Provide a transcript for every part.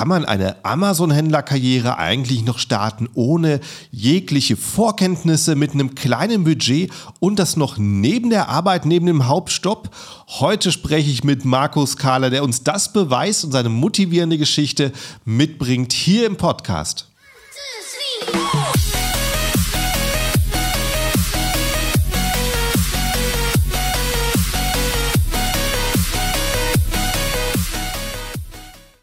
kann man eine Amazon-Händlerkarriere eigentlich noch starten ohne jegliche Vorkenntnisse mit einem kleinen Budget und das noch neben der Arbeit, neben dem Hauptstopp? Heute spreche ich mit Markus Kahler, der uns das beweist und seine motivierende Geschichte mitbringt hier im Podcast.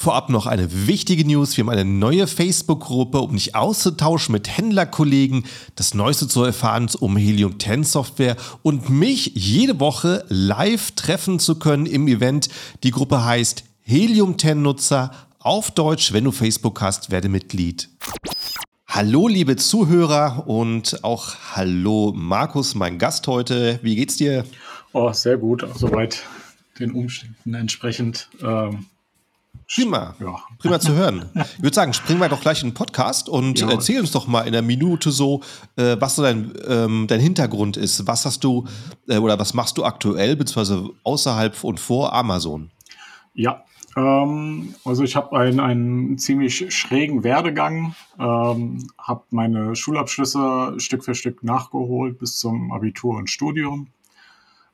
Vorab noch eine wichtige News. Wir haben eine neue Facebook-Gruppe, um dich auszutauschen mit Händlerkollegen, das Neueste zu erfahren um Helium 10 Software und mich jede Woche live treffen zu können im Event. Die Gruppe heißt Helium 10 Nutzer. Auf Deutsch, wenn du Facebook hast, werde Mitglied. Hallo, liebe Zuhörer und auch hallo, Markus, mein Gast heute. Wie geht's dir? Oh, sehr gut. Soweit den Umständen entsprechend. Ähm Prima. Ja. Prima zu hören. Ich würde sagen, springen wir doch gleich in den Podcast und ja. erzähl uns doch mal in einer Minute so, äh, was so dein, ähm, dein Hintergrund ist. Was hast du äh, oder was machst du aktuell, beziehungsweise außerhalb und vor Amazon? Ja, ähm, also ich habe einen, einen ziemlich schrägen Werdegang, ähm, habe meine Schulabschlüsse Stück für Stück nachgeholt bis zum Abitur und Studium.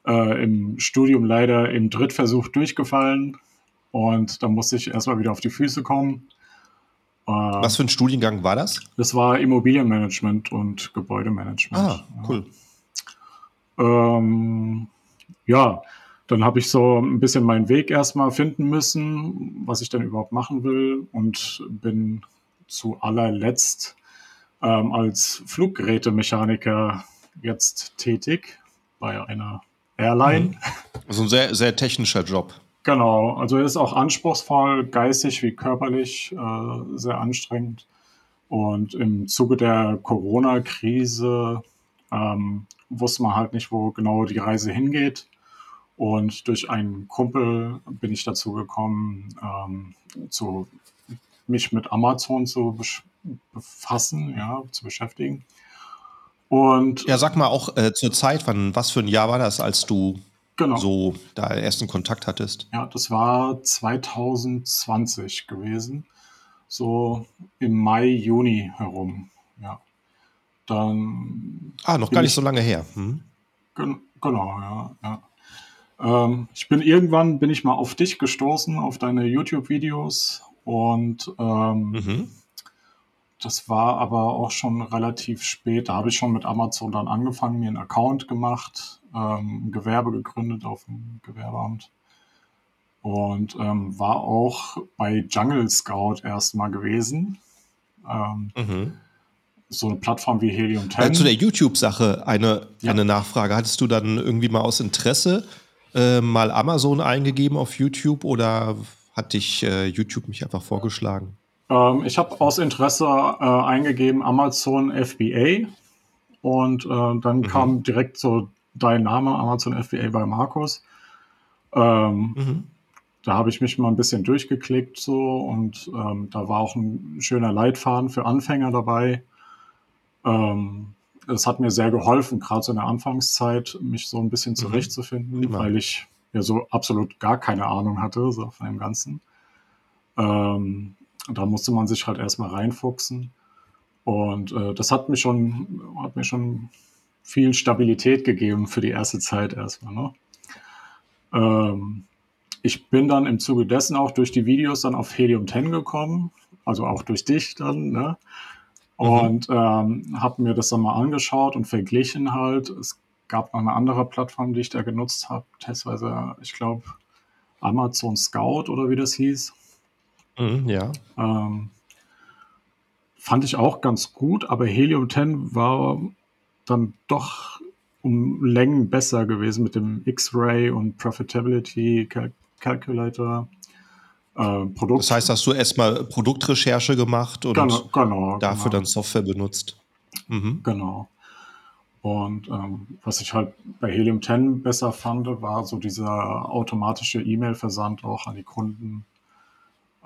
Äh, Im Studium leider im Drittversuch durchgefallen, und da musste ich erstmal wieder auf die Füße kommen. Was für ein Studiengang war das? Das war Immobilienmanagement und Gebäudemanagement. Ah, cool. Ja, ähm, ja dann habe ich so ein bisschen meinen Weg erstmal finden müssen, was ich denn überhaupt machen will und bin zu allerletzt ähm, als Fluggerätemechaniker jetzt tätig bei einer Airline. Mhm. Also ein sehr, sehr technischer Job. Genau, also ist auch anspruchsvoll, geistig wie körperlich, äh, sehr anstrengend. Und im Zuge der Corona-Krise ähm, wusste man halt nicht, wo genau die Reise hingeht. Und durch einen Kumpel bin ich dazu gekommen, ähm, zu, mich mit Amazon zu befassen, ja, zu beschäftigen. Und ja, sag mal auch äh, zur Zeit, wann, was für ein Jahr war das, als du genau. so da ersten Kontakt hattest? Ja, das war 2020 gewesen. So im Mai, Juni herum. Ja. Dann. Ah, noch gar nicht ich, so lange her. Hm. Gen genau, ja. ja. Ähm, ich bin irgendwann bin ich mal auf dich gestoßen, auf deine YouTube-Videos und ähm, mhm. das war aber auch schon relativ spät. Da habe ich schon mit Amazon dann angefangen, mir einen Account gemacht, ähm, ein Gewerbe gegründet auf dem Gewerbeamt und ähm, war auch bei Jungle Scout erstmal gewesen. Ähm, mhm. So eine Plattform wie Helium 10. Äh, zu der YouTube-Sache eine, ja. eine Nachfrage. Hattest du dann irgendwie mal aus Interesse äh, mal Amazon eingegeben auf YouTube oder hat dich äh, YouTube mich einfach vorgeschlagen? Ähm, ich habe aus Interesse äh, eingegeben Amazon FBA und äh, dann mhm. kam direkt so dein Name, Amazon FBA bei Markus. Ähm, mhm. Da habe ich mich mal ein bisschen durchgeklickt so und ähm, da war auch ein schöner Leitfaden für Anfänger dabei. Ähm, es hat mir sehr geholfen, gerade so in der Anfangszeit, mich so ein bisschen mhm. zurechtzufinden, mhm. weil ich ja so absolut gar keine Ahnung hatte so von dem Ganzen. Ähm, da musste man sich halt erstmal reinfuchsen. Und äh, das hat mich schon, hat mir schon viel Stabilität gegeben für die erste Zeit erstmal. Ne? Ähm, ich bin dann im Zuge dessen auch durch die Videos dann auf Helium 10 gekommen, also auch durch dich dann, ne? Mhm. Und mhm. ähm, habe mir das dann mal angeschaut und verglichen halt. Es gab noch eine andere Plattform, die ich da genutzt habe, testweise, ich glaube, Amazon Scout oder wie das hieß. Mhm, ja. Ähm, fand ich auch ganz gut, aber Helium 10 war dann doch um Längen besser gewesen mit dem X-Ray und Profitability Cal Calculator. äh, Produkt. Das heißt, hast du erstmal Produktrecherche gemacht und genau, genau, dafür genau. dann Software benutzt. Mhm. Genau. Und ähm, was ich halt bei Helium 10 besser fand, war so dieser automatische E-Mail-Versand auch an die Kunden.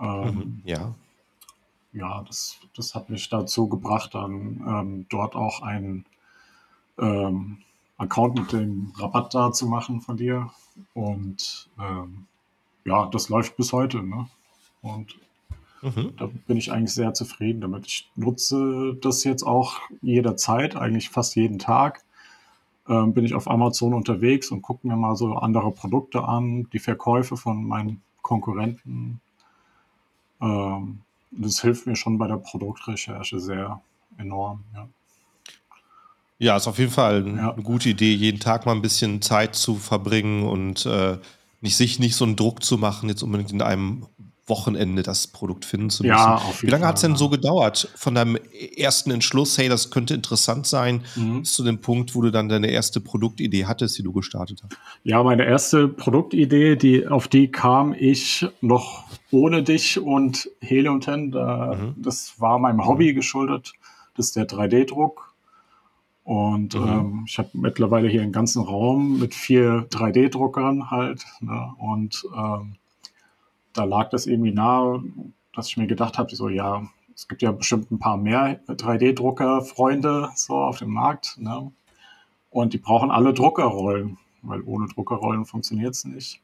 Ähm, mhm, ja. Ja, das, das hat mich dazu gebracht, dann ähm, dort auch einen ähm, Account mit dem Rabatt da zu machen von dir. Und ähm, ja, das läuft bis heute. Ne? Und mhm. da bin ich eigentlich sehr zufrieden damit. Ich nutze das jetzt auch jederzeit, eigentlich fast jeden Tag. Ähm, bin ich auf Amazon unterwegs und gucke mir mal so andere Produkte an, die Verkäufe von meinen Konkurrenten. Ähm, das hilft mir schon bei der Produktrecherche sehr enorm. Ja. Ja, ist auf jeden Fall eine ja. gute Idee, jeden Tag mal ein bisschen Zeit zu verbringen und äh, nicht sich nicht so einen Druck zu machen, jetzt unbedingt in einem Wochenende das Produkt finden zu müssen. Ja, auf jeden Wie lange hat es denn so gedauert von deinem ersten Entschluss, hey, das könnte interessant sein, mhm. bis zu dem Punkt, wo du dann deine erste Produktidee hattest, die du gestartet hast? Ja, meine erste Produktidee, die, auf die kam ich noch ohne dich und 10. Da, mhm. Das war meinem Hobby geschuldet. Das ist der 3D-Druck. Und mhm. ähm, ich habe mittlerweile hier einen ganzen Raum mit vier 3D-Druckern halt. Ne? Und ähm, da lag das irgendwie nahe, dass ich mir gedacht habe, so ja, es gibt ja bestimmt ein paar mehr 3D-Drucker-Freunde so auf dem Markt. Ne? Und die brauchen alle Druckerrollen, weil ohne Druckerrollen funktioniert es nicht.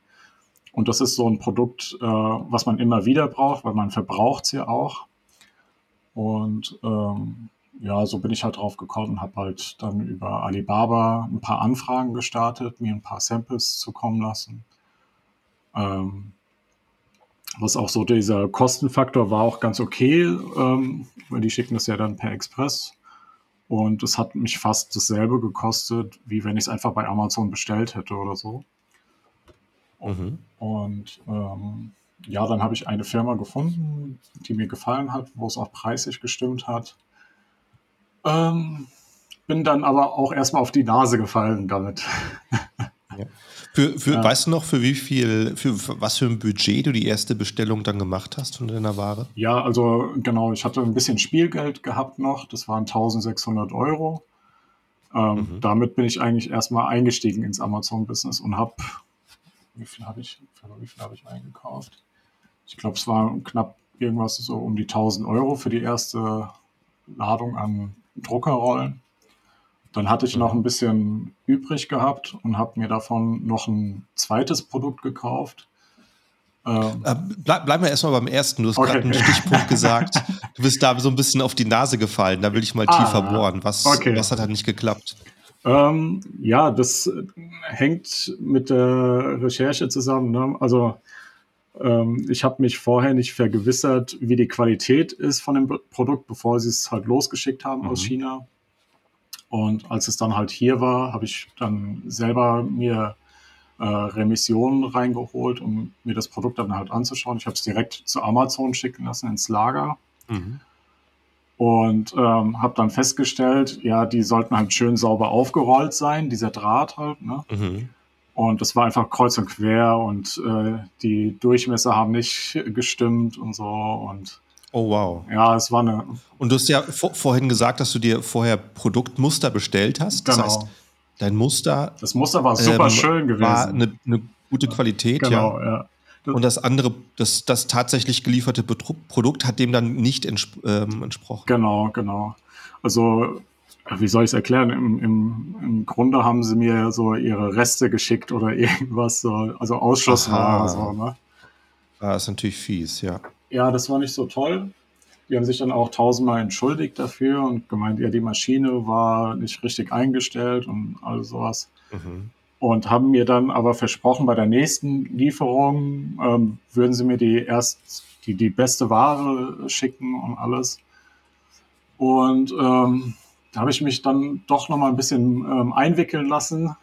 Und das ist so ein Produkt, äh, was man immer wieder braucht, weil man verbraucht es ja auch. Und ähm, ja, so bin ich halt drauf gekommen und habe halt dann über Alibaba ein paar Anfragen gestartet, mir ein paar Samples zukommen lassen. Ähm, was auch so dieser Kostenfaktor war auch ganz okay, ähm, weil die schicken das ja dann per Express. Und es hat mich fast dasselbe gekostet, wie wenn ich es einfach bei Amazon bestellt hätte oder so. Mhm. Und ähm, ja, dann habe ich eine Firma gefunden, die mir gefallen hat, wo es auch preislich gestimmt hat. Ähm, bin dann aber auch erstmal auf die Nase gefallen damit. Ja. Für, für, ja. Weißt du noch, für wie viel, für, was für ein Budget du die erste Bestellung dann gemacht hast von deiner Ware? Ja, also genau, ich hatte ein bisschen Spielgeld gehabt noch, das waren 1600 Euro. Ähm, mhm. Damit bin ich eigentlich erstmal eingestiegen ins Amazon-Business und habe, wie viel habe ich, wie viel habe ich eingekauft? Ich glaube, es war knapp irgendwas so um die 1000 Euro für die erste Ladung an Druckerrollen. Dann hatte ich noch ein bisschen übrig gehabt und habe mir davon noch ein zweites Produkt gekauft. Ähm, äh, bleib, bleib mal erstmal beim ersten. Du hast okay. gerade einen Stichpunkt gesagt. Du bist da so ein bisschen auf die Nase gefallen. Da will ich mal ah, tiefer bohren. Was, okay. was hat da nicht geklappt? Ähm, ja, das hängt mit der Recherche zusammen. Ne? Also ähm, ich habe mich vorher nicht vergewissert, wie die Qualität ist von dem Produkt, bevor sie es halt losgeschickt haben mhm. aus China. Und als es dann halt hier war, habe ich dann selber mir äh, Remissionen reingeholt, um mir das Produkt dann halt anzuschauen. Ich habe es direkt zu Amazon schicken lassen ins Lager. Mhm. Und ähm, habe dann festgestellt, ja, die sollten halt schön sauber aufgerollt sein, dieser Draht halt. Ne? Mhm. Und das war einfach kreuz und quer und äh, die Durchmesser haben nicht gestimmt und so. Und Oh, wow. Ja, es war eine. Und du hast ja vor, vorhin gesagt, dass du dir vorher Produktmuster bestellt hast. Das genau. heißt, dein Muster. Das Muster war super ähm, schön gewesen. War eine, eine gute Qualität, genau, ja. ja. Und das andere, das, das tatsächlich gelieferte Produkt hat dem dann nicht entsp ähm, entsprochen. Genau, genau. Also, wie soll ich es erklären? Im, im, Im Grunde haben sie mir so ihre Reste geschickt oder irgendwas, so, also Ausschussware. So, ne? Ah, ist natürlich fies, ja ja, das war nicht so toll. Die haben sich dann auch tausendmal entschuldigt dafür und gemeint, ja, die Maschine war nicht richtig eingestellt und all sowas. Mhm. Und haben mir dann aber versprochen, bei der nächsten Lieferung ähm, würden sie mir die erst die, die beste Ware schicken und alles. Und ähm, da habe ich mich dann doch noch mal ein bisschen ähm, einwickeln lassen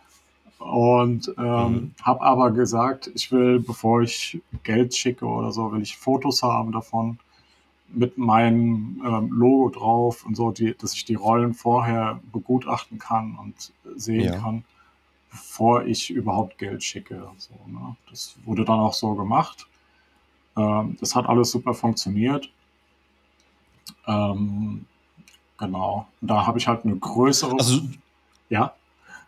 und ähm, mhm. habe aber gesagt, ich will, bevor ich Geld schicke oder so, will ich Fotos haben davon mit meinem ähm, Logo drauf und so, die, dass ich die Rollen vorher begutachten kann und sehen ja. kann, bevor ich überhaupt Geld schicke. So, ne? Das wurde dann auch so gemacht. Ähm, das hat alles super funktioniert. Ähm, genau. Da habe ich halt eine größere. Also, ja.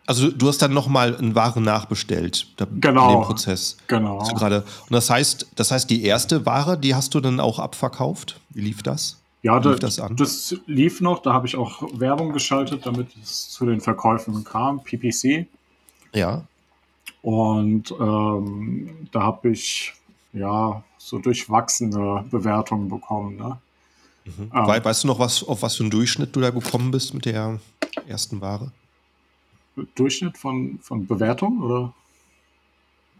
Also du hast dann nochmal eine Ware nachbestellt. Da, genau. In dem Prozess. Genau. Also gerade. Und das heißt, das heißt, die erste Ware, die hast du dann auch abverkauft? Wie lief das? Ja, lief das, das, das, lief noch. Da habe ich auch Werbung geschaltet, damit es zu den Verkäufen kam. PPC. Ja. Und ähm, da habe ich ja so durchwachsene Bewertungen bekommen. Ne? Mhm. Ähm, weißt du noch, was, auf was für einen Durchschnitt du da gekommen bist mit der ersten Ware? Durchschnitt von, von Bewertung oder?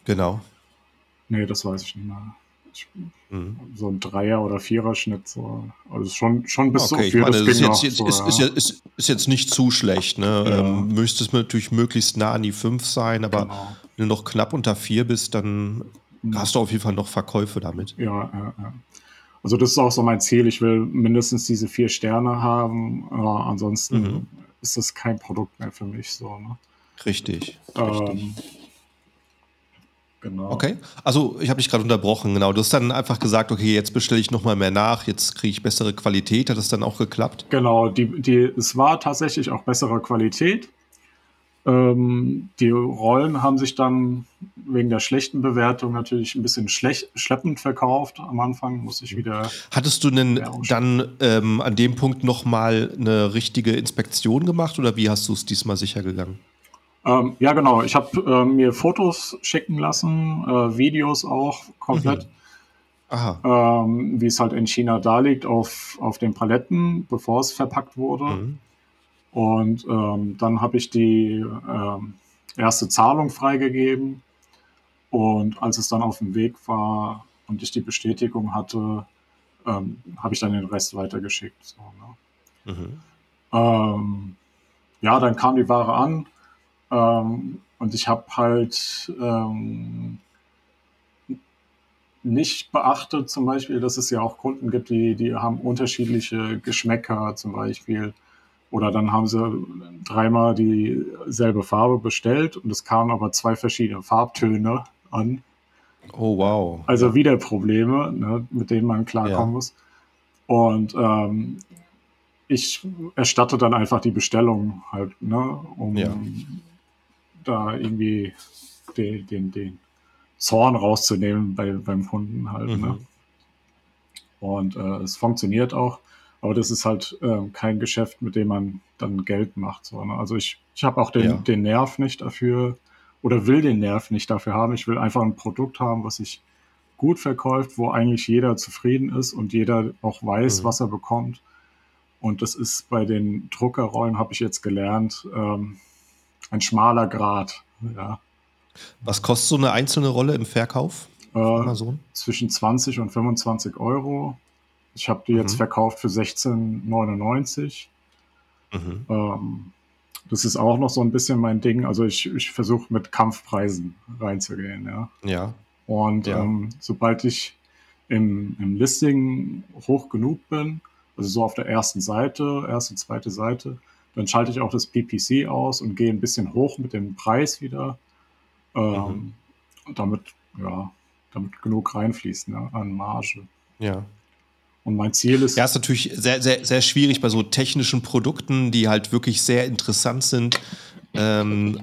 Genau. Nee, das weiß ich nicht mehr. Ich, mhm. So ein Dreier- oder Vierer-Schnitt. So. Also schon, schon bis okay, so viel. Meine, das ist, jetzt, jetzt, so, ist, ja. ist, ist, jetzt nicht zu schlecht. Ne? Ja. Ähm, müsste es natürlich möglichst nah an die 5 sein, aber genau. wenn du noch knapp unter 4 bist, dann mhm. hast du auf jeden Fall noch Verkäufe damit. Ja, ja, ja. Also das ist auch so mein Ziel. Ich will mindestens diese vier Sterne haben. Äh, ansonsten mhm ist das kein Produkt mehr für mich so. Ne? Richtig. Ähm, genau. Okay. Also ich habe dich gerade unterbrochen, genau. Du hast dann einfach gesagt, okay, jetzt bestelle ich nochmal mehr nach, jetzt kriege ich bessere Qualität. Hat das dann auch geklappt? Genau, die, die, es war tatsächlich auch bessere Qualität. Ähm, die Rollen haben sich dann wegen der schlechten Bewertung natürlich ein bisschen schleppend verkauft. Am Anfang muss ich wieder. Hattest du denn dann ähm, an dem Punkt nochmal eine richtige Inspektion gemacht oder wie hast du es diesmal sicher gegangen? Ähm, ja, genau. Ich habe äh, mir Fotos schicken lassen, äh, Videos auch komplett. Mhm. Ähm, wie es halt in China da liegt, auf, auf den Paletten, bevor es verpackt wurde. Mhm. Und ähm, dann habe ich die ähm, erste Zahlung freigegeben. Und als es dann auf dem Weg war und ich die Bestätigung hatte, ähm, habe ich dann den Rest weitergeschickt. So, ne? mhm. Ähm, ja, dann kam die Ware an ähm, und ich habe halt ähm, nicht beachtet, zum Beispiel, dass es ja auch Kunden gibt, die, die haben unterschiedliche Geschmäcker, zum Beispiel oder dann haben sie dreimal dieselbe Farbe bestellt und es kamen aber zwei verschiedene Farbtöne an. Oh, wow. Also wieder Probleme, ne, mit denen man klarkommen ja. muss. Und ähm, ich erstatte dann einfach die Bestellung halt, ne, um ja. da irgendwie den, den, den Zorn rauszunehmen bei, beim Kunden halt. Ne. Mhm. Ne? Und äh, es funktioniert auch. Aber das ist halt äh, kein Geschäft, mit dem man dann Geld macht. So, ne? Also ich, ich habe auch den, ja. den Nerv nicht dafür oder will den Nerv nicht dafür haben. Ich will einfach ein Produkt haben, was sich gut verkauft, wo eigentlich jeder zufrieden ist und jeder auch weiß, mhm. was er bekommt. Und das ist bei den Druckerrollen, habe ich jetzt gelernt, ähm, ein schmaler Grad. Ja. Was kostet so eine einzelne Rolle im Verkauf? Äh, zwischen 20 und 25 Euro. Ich habe die mhm. jetzt verkauft für 16,99. Mhm. Ähm, das ist auch noch so ein bisschen mein Ding. Also ich, ich versuche mit Kampfpreisen reinzugehen, ja. Ja. Und ja. Ähm, sobald ich im, im Listing hoch genug bin, also so auf der ersten Seite, erste, zweite Seite, dann schalte ich auch das PPC aus und gehe ein bisschen hoch mit dem Preis wieder. Ähm, mhm. damit, ja, damit genug reinfließt ne, an Marge. Ja. Und mein Ziel ist. Ja, ist natürlich sehr, sehr, sehr schwierig bei so technischen Produkten, die halt wirklich sehr interessant sind. Ähm,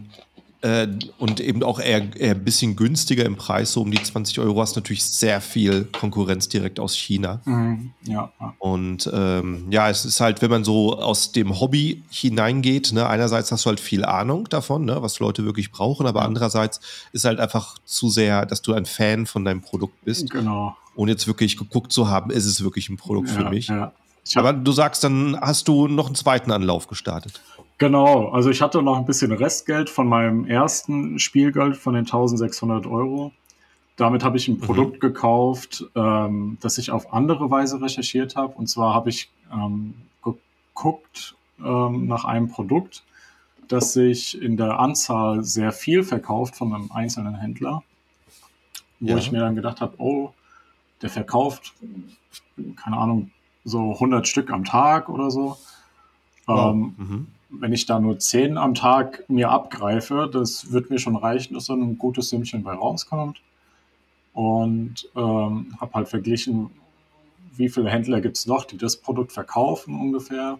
äh, und eben auch eher, eher ein bisschen günstiger im Preis, so um die 20 Euro, hast natürlich sehr viel Konkurrenz direkt aus China. Mhm, ja. Und ähm, ja, es ist halt, wenn man so aus dem Hobby hineingeht, ne, einerseits hast du halt viel Ahnung davon, ne, was Leute wirklich brauchen, aber andererseits ist halt einfach zu sehr, dass du ein Fan von deinem Produkt bist. Genau ohne jetzt wirklich geguckt zu haben, ist es wirklich ein Produkt ja, für mich. Ja. Aber du sagst, dann hast du noch einen zweiten Anlauf gestartet. Genau, also ich hatte noch ein bisschen Restgeld von meinem ersten Spielgeld von den 1600 Euro. Damit habe ich ein mhm. Produkt gekauft, ähm, das ich auf andere Weise recherchiert habe. Und zwar habe ich ähm, geguckt ähm, nach einem Produkt, das sich in der Anzahl sehr viel verkauft von einem einzelnen Händler. Wo ja. ich mir dann gedacht habe, oh, der verkauft, keine Ahnung, so 100 Stück am Tag oder so. Wow. Ähm, mhm. Wenn ich da nur 10 am Tag mir abgreife, das wird mir schon reichen, dass da ein gutes Sümmchen bei rauskommt. und ähm, habe halt verglichen, wie viele Händler gibt es noch, die das Produkt verkaufen ungefähr.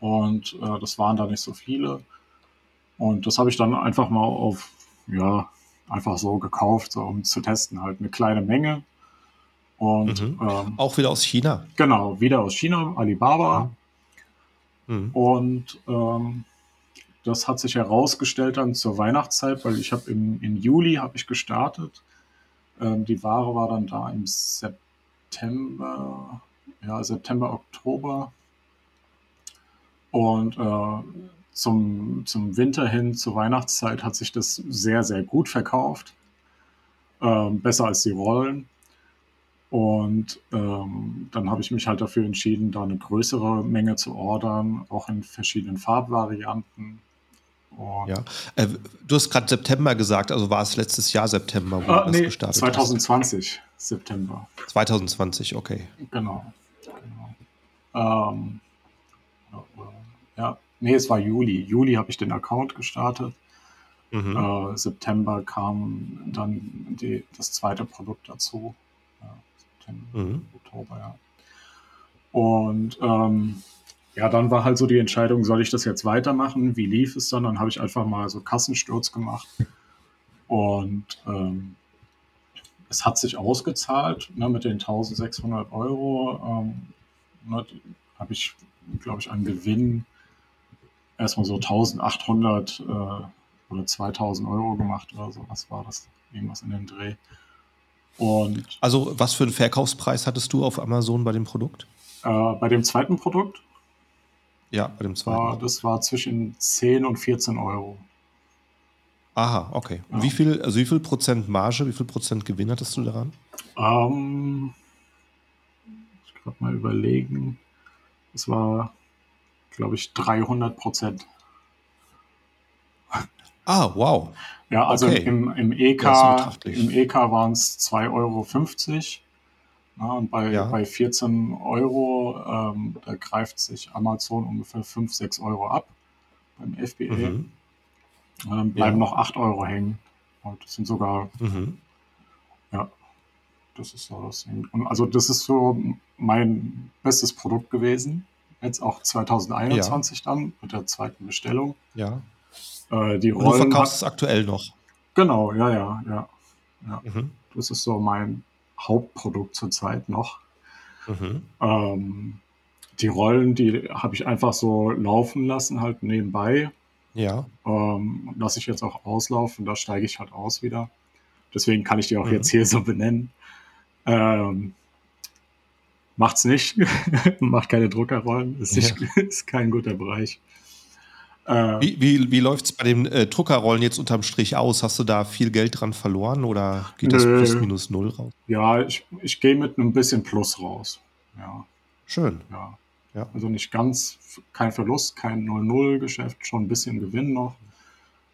Und äh, das waren da nicht so viele. Und das habe ich dann einfach mal auf, ja, einfach so gekauft, so, um zu testen, halt eine kleine Menge. Und mhm. ähm, auch wieder aus China. Genau, wieder aus China, Alibaba. Mhm. Und ähm, das hat sich herausgestellt dann zur Weihnachtszeit, weil ich habe im, im Juli habe ich gestartet. Ähm, die Ware war dann da im September, ja, September, Oktober. Und äh, zum, zum Winter hin, zur Weihnachtszeit, hat sich das sehr, sehr gut verkauft. Ähm, besser als die Rollen. Und ähm, dann habe ich mich halt dafür entschieden, da eine größere Menge zu ordern, auch in verschiedenen Farbvarianten. Und ja, äh, du hast gerade September gesagt, also war es letztes Jahr September, wo ah, du nee, das gestartet 2020 hast. September. 2020, okay. Genau. genau. Ähm, ja, nee, es war Juli. Juli habe ich den Account gestartet. Mhm. Äh, September kam dann die, das zweite Produkt dazu. September, mhm. Oktober, ja. Und ähm, ja, dann war halt so die Entscheidung, soll ich das jetzt weitermachen? Wie lief es dann? Dann habe ich einfach mal so Kassensturz gemacht. Und ähm, es hat sich ausgezahlt ne, mit den 1600 Euro. Ähm, ne, habe ich, glaube ich, an Gewinn erstmal so 1800 äh, oder 2000 Euro gemacht oder so. Was war das? Irgendwas in dem Dreh. Und also was für einen Verkaufspreis hattest du auf Amazon bei dem Produkt? Äh, bei dem zweiten Produkt? Ja, bei dem zweiten. War, das war zwischen 10 und 14 Euro. Aha, okay. Ja. Wie viel, also wie viel Prozent Marge, wie viel Prozent Gewinn hattest du daran? Ähm, ich gerade mal überlegen. Das war, glaube ich, 300 Prozent. Ah, wow. Ja, also okay. im, im EK, im EK waren es 2,50 Euro. Ja, und bei, ja. bei 14 Euro, ähm, da greift sich Amazon ungefähr 5, 6 Euro ab beim FBA. Mhm. dann bleiben ja. noch 8 Euro hängen. Und das sind sogar, mhm. ja, das ist so das. Und also das ist so mein bestes Produkt gewesen. Jetzt auch 2021 dann mit der zweiten Bestellung. Ja. Äh, die Rollen du verkaufst es aktuell noch. Genau, ja, ja, ja. ja. Mhm. Das ist so mein Hauptprodukt zurzeit noch. Mhm. Ähm, die Rollen, die habe ich einfach so laufen lassen, halt nebenbei. Ja. Ähm, lasse ich jetzt auch auslaufen, da steige ich halt aus wieder. Deswegen kann ich die auch mhm. jetzt hier so benennen. Ähm, macht's nicht. Macht keine Druckerrollen. Ist, nicht, ja. ist kein guter Bereich. Äh, wie wie, wie läuft es bei den äh, Druckerrollen jetzt unterm Strich aus? Hast du da viel Geld dran verloren oder geht das plus minus null raus? Ja, ich, ich gehe mit einem bisschen Plus raus. Ja. Schön. Ja. ja. Also nicht ganz, kein Verlust, kein 0-0-Geschäft, schon ein bisschen Gewinn noch.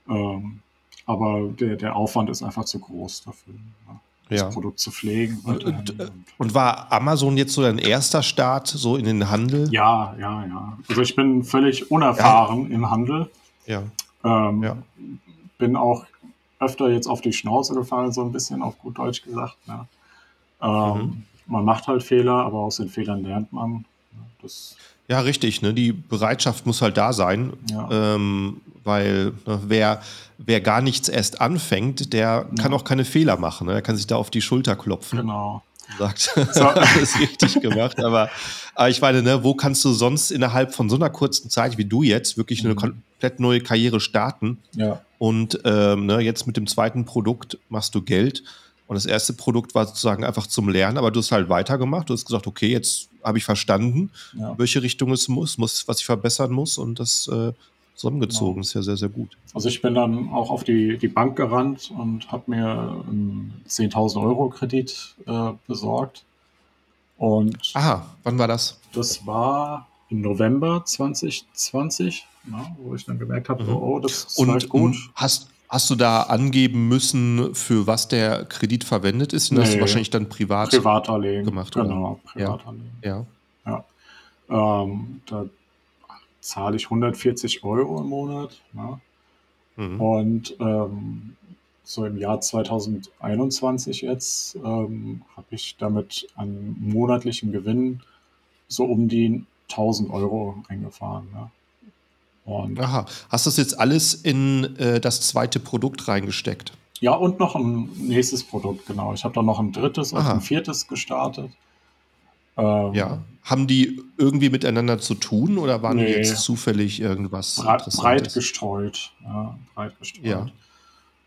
Ähm, aber der, der Aufwand ist einfach zu groß dafür. Ja das ja. Produkt zu pflegen. Und, und, und, war Amazon jetzt so dein erster Start so in den Handel? Ja, ja, ja. Also ich bin völlig unerfahren ja. im Handel. Ja. Ähm, ja. Bin auch öfter jetzt auf die Schnauze gefallen, so ein bisschen auf gut Deutsch gesagt. Ne? Ähm, mhm. Man macht halt Fehler, aber aus den Fehlern lernt man. Das ja, richtig. Ne? Die Bereitschaft muss halt da sein, ja. ähm, weil ne, wer, wer gar nichts erst anfängt, der ja. kann auch keine Fehler machen. Ne? Er kann sich da auf die Schulter klopfen. Genau. Sagt, so. alles richtig gemacht. Aber, aber ich meine, ne, wo kannst du sonst innerhalb von so einer kurzen Zeit wie du jetzt wirklich mhm. eine komplett neue Karriere starten? Ja. Und ähm, ne, jetzt mit dem zweiten Produkt machst du Geld. Und das erste Produkt war sozusagen einfach zum Lernen, aber du hast halt weitergemacht. Du hast gesagt, okay, jetzt habe ich verstanden, ja. welche Richtung es muss, muss, was ich verbessern muss und das äh, zusammengezogen. Genau. ist ja sehr, sehr gut. Also ich bin dann auch auf die, die Bank gerannt und habe mir einen 10.000 Euro Kredit äh, besorgt. Und Aha, wann war das? Das war im November 2020, na, wo ich dann gemerkt habe, mhm. oh, das ist und, halt gut. Hast, Hast du da angeben müssen, für was der Kredit verwendet ist? Und nee, hast du wahrscheinlich dann privat Privatanlegen gemacht. Genau, Privatanlegen. Ja. ja. ja. Ähm, da zahle ich 140 Euro im Monat. Ne? Mhm. Und ähm, so im Jahr 2021 jetzt ähm, habe ich damit an monatlichen Gewinn so um die 1000 Euro eingefahren. Ne? Und Aha. Hast du das jetzt alles in äh, das zweite Produkt reingesteckt? Ja, und noch ein nächstes Produkt, genau. Ich habe dann noch ein drittes und ein viertes gestartet. Ähm, ja. Haben die irgendwie miteinander zu tun oder waren nee. die jetzt zufällig irgendwas breit, breit gestreut. Ja, breit gestreut. Ja.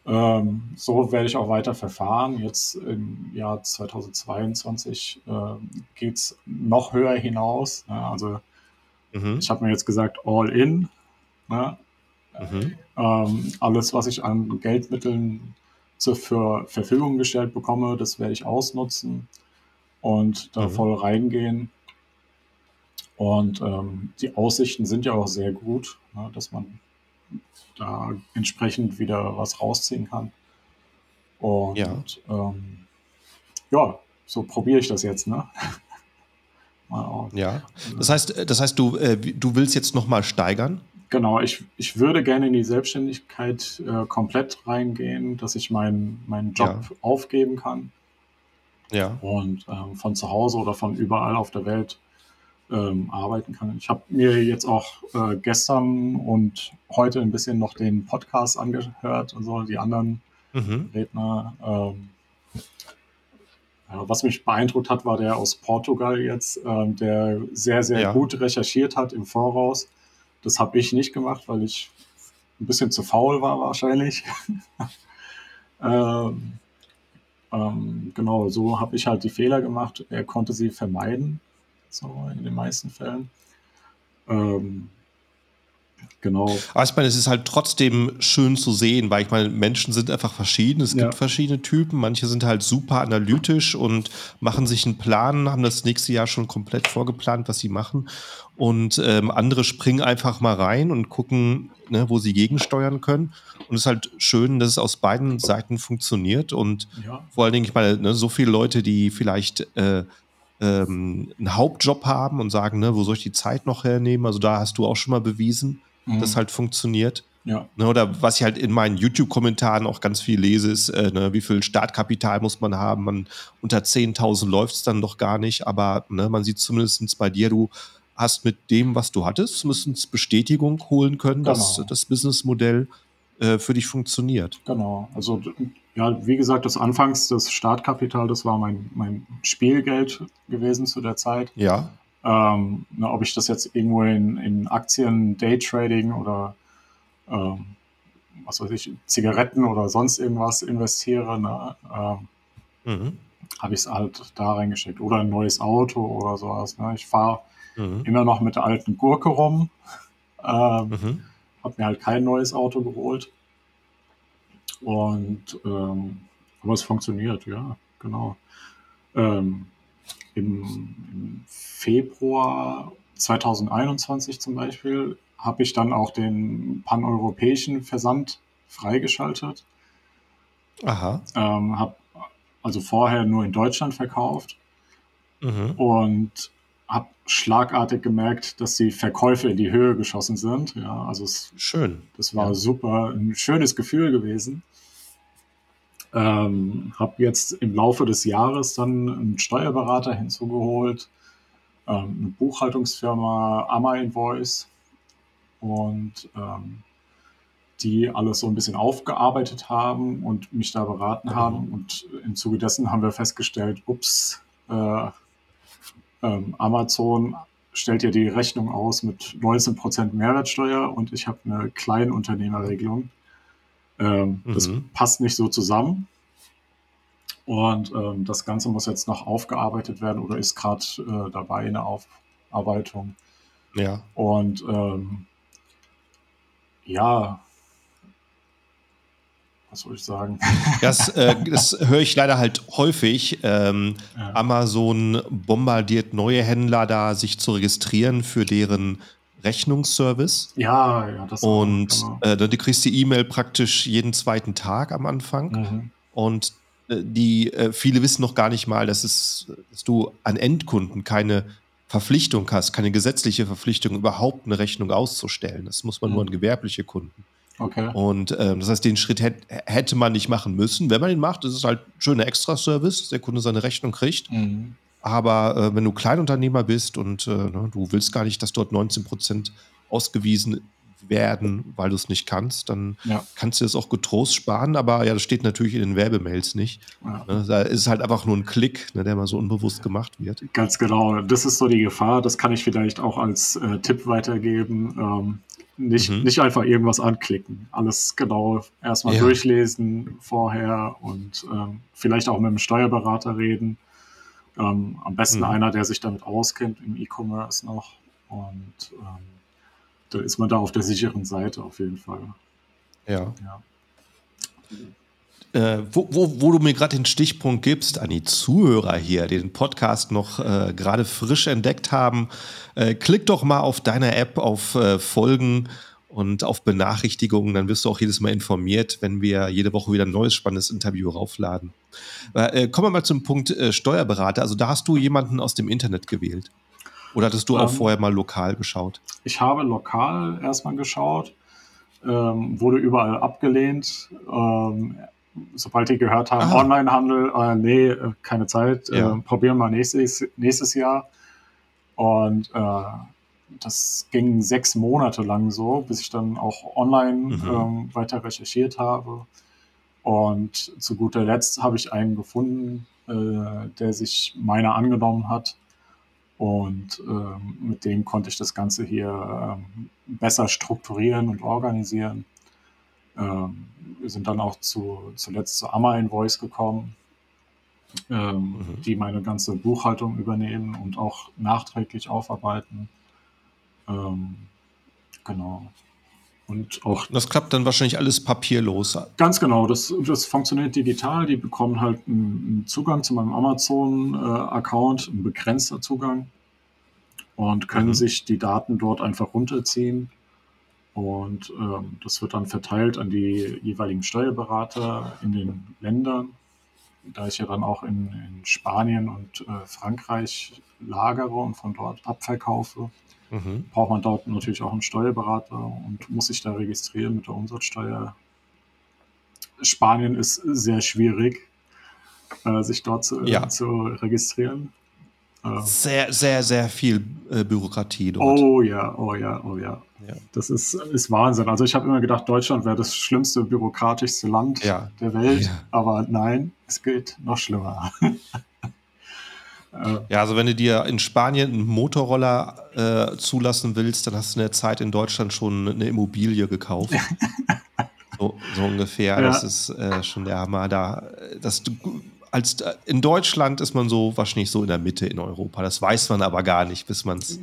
Ähm, so werde ich auch weiter verfahren. Jetzt im Jahr 2022 äh, geht es noch höher hinaus. Ne? Also mhm. ich habe mir jetzt gesagt, all in. Ne? Mhm. Ähm, alles, was ich an Geldmitteln zur Verfügung gestellt bekomme, das werde ich ausnutzen und da mhm. voll reingehen. Und ähm, die Aussichten sind ja auch sehr gut, ne, dass man da entsprechend wieder was rausziehen kann. Und ja, ähm, ja so probiere ich das jetzt. Ne? ja, das heißt, das heißt, du, äh, du willst jetzt nochmal steigern? Genau, ich, ich würde gerne in die Selbstständigkeit äh, komplett reingehen, dass ich meinen meinen Job ja. aufgeben kann. Ja. Und ähm, von zu Hause oder von überall auf der Welt ähm, arbeiten kann. Ich habe mir jetzt auch äh, gestern und heute ein bisschen noch den Podcast angehört und so, die anderen mhm. Redner. Ähm, was mich beeindruckt hat, war der aus Portugal jetzt, ähm, der sehr, sehr ja. gut recherchiert hat im Voraus das habe ich nicht gemacht, weil ich ein bisschen zu faul war wahrscheinlich. ähm, ähm, genau, so habe ich halt die Fehler gemacht. Er konnte sie vermeiden, so in den meisten Fällen. Ähm, Genau. Aber ich meine, es ist halt trotzdem schön zu sehen, weil ich meine, Menschen sind einfach verschieden. Es ja. gibt verschiedene Typen. Manche sind halt super analytisch und machen sich einen Plan, haben das nächste Jahr schon komplett vorgeplant, was sie machen. Und ähm, andere springen einfach mal rein und gucken, ne, wo sie gegensteuern können. Und es ist halt schön, dass es aus beiden Seiten funktioniert. Und ja. vor allen Dingen, ich meine, ne, so viele Leute, die vielleicht äh, ähm, einen Hauptjob haben und sagen, ne, wo soll ich die Zeit noch hernehmen? Also da hast du auch schon mal bewiesen, mhm. das halt funktioniert. Ja. Ne, oder was ich halt in meinen YouTube-Kommentaren auch ganz viel lese, ist, äh, ne, wie viel Startkapital muss man haben? Man, unter 10.000 läuft es dann doch gar nicht, aber ne, man sieht zumindest bei dir, du hast mit dem, was du hattest, zumindest Bestätigung holen können, genau. dass das Businessmodell äh, für dich funktioniert. Genau, also ja, wie gesagt, das Anfangs, das Startkapital, das war mein, mein Spielgeld gewesen zu der Zeit. Ja. Ähm, na, ob ich das jetzt irgendwo in, in Aktien, Daytrading oder ähm, was weiß ich, Zigaretten oder sonst irgendwas investiere, ähm, mhm. habe ich es halt da reingesteckt. Oder ein neues Auto oder sowas. Ne? Ich fahre mhm. immer noch mit der alten Gurke rum. Ähm, mhm. Habe mir halt kein neues Auto geholt. Und ähm, aber es funktioniert, ja, genau. Ähm, im, im Februar 2021 zum Beispiel habe ich dann auch den paneuropäischen Versand freigeschaltet. Aha. Ähm, habe also vorher nur in Deutschland verkauft mhm. und habe schlagartig gemerkt, dass die Verkäufe in die Höhe geschossen sind. Ja, also es, schön. Das war ja. super, ein schönes Gefühl gewesen. Ähm, habe jetzt im Laufe des Jahres dann einen Steuerberater hinzugeholt, ähm, eine Buchhaltungsfirma Amma Invoice und ähm, die alles so ein bisschen aufgearbeitet haben und mich da beraten mhm. haben. Und im Zuge dessen haben wir festgestellt, ups, äh, ähm, Amazon stellt ja die Rechnung aus mit 19% Mehrwertsteuer und ich habe eine Kleinunternehmerregelung. Ähm, mhm. Das passt nicht so zusammen. Und ähm, das Ganze muss jetzt noch aufgearbeitet werden oder ist gerade äh, dabei in der Aufarbeitung. Ja. Und ähm, ja, was soll ich sagen? Das, äh, das höre ich leider halt häufig. Ähm, ja. Amazon bombardiert neue Händler da, sich zu registrieren für deren Rechnungsservice. Ja, ja, das Und genau. äh, du kriegst die E-Mail praktisch jeden zweiten Tag am Anfang. Mhm. Und äh, die äh, viele wissen noch gar nicht mal, dass, es, dass du an Endkunden keine Verpflichtung hast, keine gesetzliche Verpflichtung, überhaupt eine Rechnung auszustellen. Das muss man mhm. nur an gewerbliche Kunden. Okay. Und äh, das heißt, den Schritt hätt, hätte man nicht machen müssen. Wenn man ihn macht, ist es halt ein schöner Extra-Service, der Kunde seine Rechnung kriegt. Mhm. Aber äh, wenn du Kleinunternehmer bist und äh, ne, du willst gar nicht, dass dort 19 Prozent ausgewiesen werden, weil du es nicht kannst, dann ja. kannst du es auch getrost sparen. Aber ja, das steht natürlich in den Werbemails nicht. Ja. Ne, da ist es halt einfach nur ein Klick, ne, der mal so unbewusst gemacht wird. Ganz genau. Das ist so die Gefahr. Das kann ich vielleicht auch als äh, Tipp weitergeben. Ähm, nicht, mhm. nicht einfach irgendwas anklicken. Alles genau erstmal ja. durchlesen vorher und ähm, vielleicht auch mit dem Steuerberater reden. Ähm, am besten mhm. einer, der sich damit auskennt im E-Commerce noch. Und ähm, da ist man da auf der sicheren Seite auf jeden Fall. Ja. ja. Äh, wo, wo, wo, du mir gerade den Stichpunkt gibst an die Zuhörer hier, die den Podcast noch äh, gerade frisch entdeckt haben, äh, klick doch mal auf deiner App auf äh, Folgen und auf Benachrichtigungen, dann wirst du auch jedes Mal informiert, wenn wir jede Woche wieder ein neues spannendes Interview raufladen. Äh, kommen wir mal zum Punkt äh, Steuerberater. Also da hast du jemanden aus dem Internet gewählt. Oder hattest du auch ähm, vorher mal lokal geschaut? Ich habe lokal erstmal geschaut, ähm, wurde überall abgelehnt. Ähm, sobald die gehört haben, Onlinehandel, äh, nee, äh, keine Zeit, ja. äh, probieren wir nächstes, nächstes Jahr. Und äh, das ging sechs Monate lang so, bis ich dann auch online mhm. ähm, weiter recherchiert habe. Und zu guter Letzt habe ich einen gefunden, äh, der sich meiner angenommen hat. Und ähm, mit dem konnte ich das Ganze hier ähm, besser strukturieren und organisieren. Ähm, wir sind dann auch zu, zuletzt zu Amma Invoice gekommen, ähm, mhm. die meine ganze Buchhaltung übernehmen und auch nachträglich aufarbeiten. Ähm, genau. Und auch das klappt dann wahrscheinlich alles papierlos. Ganz genau, das, das funktioniert digital. Die bekommen halt einen, Zugang zu meinem Amazon-Account, ein begrenzter Zugang und können mhm. sich die Daten dort einfach runterziehen. Und ähm, das wird dann verteilt an die jeweiligen Steuerberater in den Ländern. Da ich ja dann auch in, in Spanien und äh, Frankreich lagere und von dort abverkaufe, mhm. braucht man dort natürlich auch einen Steuerberater und muss sich da registrieren mit der Umsatzsteuer. Spanien ist sehr schwierig, äh, sich dort zu, ja. zu registrieren. Sehr, sehr, sehr viel äh, Bürokratie dort. Oh ja, oh ja, oh ja. ja. Das ist, ist Wahnsinn. Also ich habe immer gedacht, Deutschland wäre das schlimmste, bürokratischste Land ja. der Welt. Aber nein, es geht noch schlimmer. Äh. Ja, also wenn du dir in Spanien einen Motorroller äh, zulassen willst, dann hast du in der Zeit in Deutschland schon eine Immobilie gekauft. so, so, ungefähr. Ja. Das ist äh, schon der Hammer. Da, das, als, äh, in Deutschland ist man so wahrscheinlich so in der Mitte in Europa. Das weiß man aber gar nicht, bis man es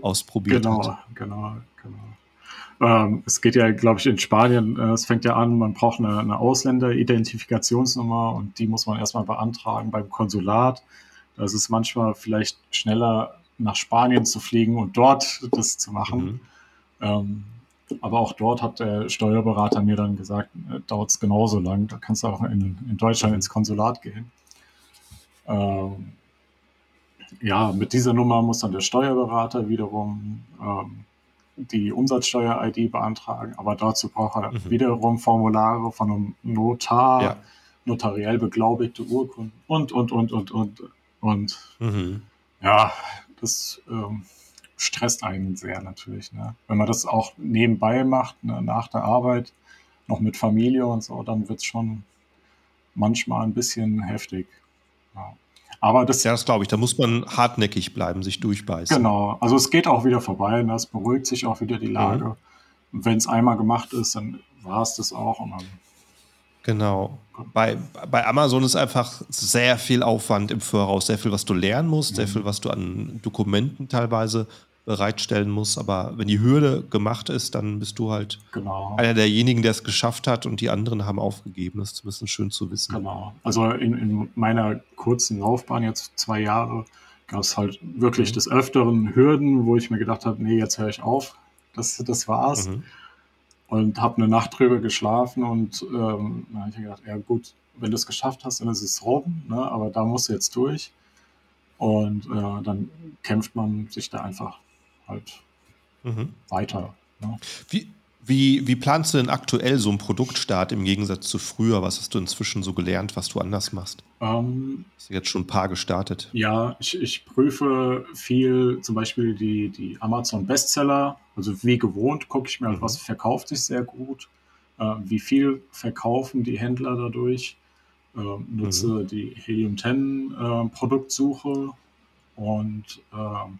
ausprobiert genau, hat. Genau, genau. Ähm, es geht ja, glaube ich, in Spanien, äh, es fängt ja an, man braucht eine, eine Ausländeridentifikationsnummer und die muss man erstmal beantragen beim Konsulat. Das ist manchmal vielleicht schneller nach Spanien zu fliegen und dort das zu machen. Mhm. Ähm, aber auch dort hat der Steuerberater mir dann gesagt, äh, dauert es genauso lang. Da kannst du auch in, in Deutschland ins Konsulat gehen. Ähm, ja, mit dieser Nummer muss dann der Steuerberater wiederum ähm, die Umsatzsteuer-ID beantragen, aber dazu braucht er mhm. wiederum Formulare von einem Notar, ja. notariell beglaubigte Urkunden und, und, und, und, und. Und mhm. ja, das ähm, stresst einen sehr natürlich. Ne? Wenn man das auch nebenbei macht, ne, nach der Arbeit, noch mit Familie und so, dann wird es schon manchmal ein bisschen heftig. Ja. Aber das, ja, das glaube ich. Da muss man hartnäckig bleiben, sich durchbeißen. Genau. Also es geht auch wieder vorbei. Ne? Es beruhigt sich auch wieder die Lage. Mhm. Wenn es einmal gemacht ist, dann war es das auch. Und dann Genau. Bei, bei Amazon ist einfach sehr viel Aufwand im Voraus, sehr viel, was du lernen musst, mhm. sehr viel, was du an Dokumenten teilweise bereitstellen musst. Aber wenn die Hürde gemacht ist, dann bist du halt genau. einer derjenigen, der es geschafft hat und die anderen haben aufgegeben. Das ist zumindest schön zu wissen. Genau. Also in, in meiner kurzen Laufbahn, jetzt zwei Jahre, gab es halt wirklich mhm. des Öfteren Hürden, wo ich mir gedacht habe, nee, jetzt höre ich auf. Das, das war's. Mhm und habe eine Nacht drüber geschlafen und ähm, dann habe ich gedacht, ja gut, wenn du es geschafft hast, dann ist es rum, ne? aber da musst du jetzt durch. Und äh, dann kämpft man sich da einfach halt mhm. weiter. Ne? Wie, Wie, wie planst du denn aktuell so einen Produktstart im Gegensatz zu früher? Was hast du inzwischen so gelernt, was du anders machst? Ähm, hast du jetzt schon ein paar gestartet? Ja, ich, ich prüfe viel, zum Beispiel die, die Amazon Bestseller. Also wie gewohnt gucke ich mir, halt, mhm. was verkauft sich sehr gut, äh, wie viel verkaufen die Händler dadurch. Äh, nutze mhm. die Helium 10 äh, Produktsuche und ähm,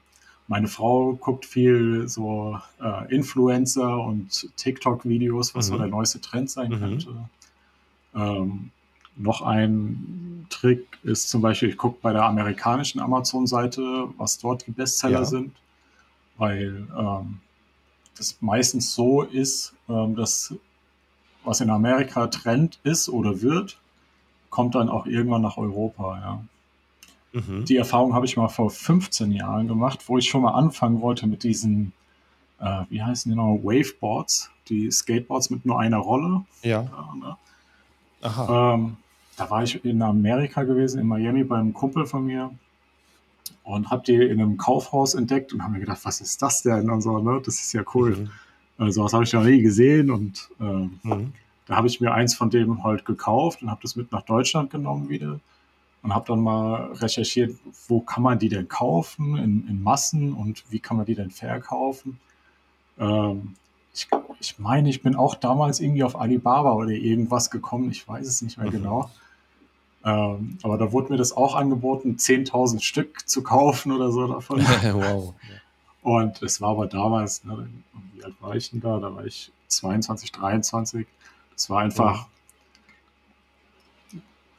meine Frau guckt viel so äh, Influencer und TikTok-Videos, was mhm. so der neueste Trend sein mhm. könnte. Ähm, noch ein Trick ist zum Beispiel, ich gucke bei der amerikanischen Amazon-Seite, was dort die Bestseller ja. sind, weil ähm, das meistens so ist, ähm, dass was in Amerika Trend ist oder wird, kommt dann auch irgendwann nach Europa. Ja. Mhm. Die Erfahrung habe ich mal vor 15 Jahren gemacht, wo ich schon mal anfangen wollte mit diesen, äh, wie heißen die noch, Waveboards, die Skateboards mit nur einer Rolle. Ja. Äh, ne? Aha. Ähm, da war ich in Amerika gewesen, in Miami beim Kumpel von mir und habe die in einem Kaufhaus entdeckt und habe mir gedacht, was ist das denn? Und so, ne? Das ist ja cool. Mhm. Also was habe ich noch nie gesehen und ähm, mhm. da habe ich mir eins von dem halt gekauft und habe das mit nach Deutschland genommen wieder und habe dann mal recherchiert, wo kann man die denn kaufen in, in Massen und wie kann man die denn verkaufen. Ähm, ich, ich, meine, ich bin auch damals irgendwie auf Alibaba oder irgendwas gekommen, ich weiß es nicht mehr mhm. genau. Ähm, aber da wurde mir das auch angeboten, 10.000 Stück zu kaufen oder so davon. wow. Und es war aber damals, ne, wie alt war ich denn da? Da war ich 22, 23. Das war einfach, mhm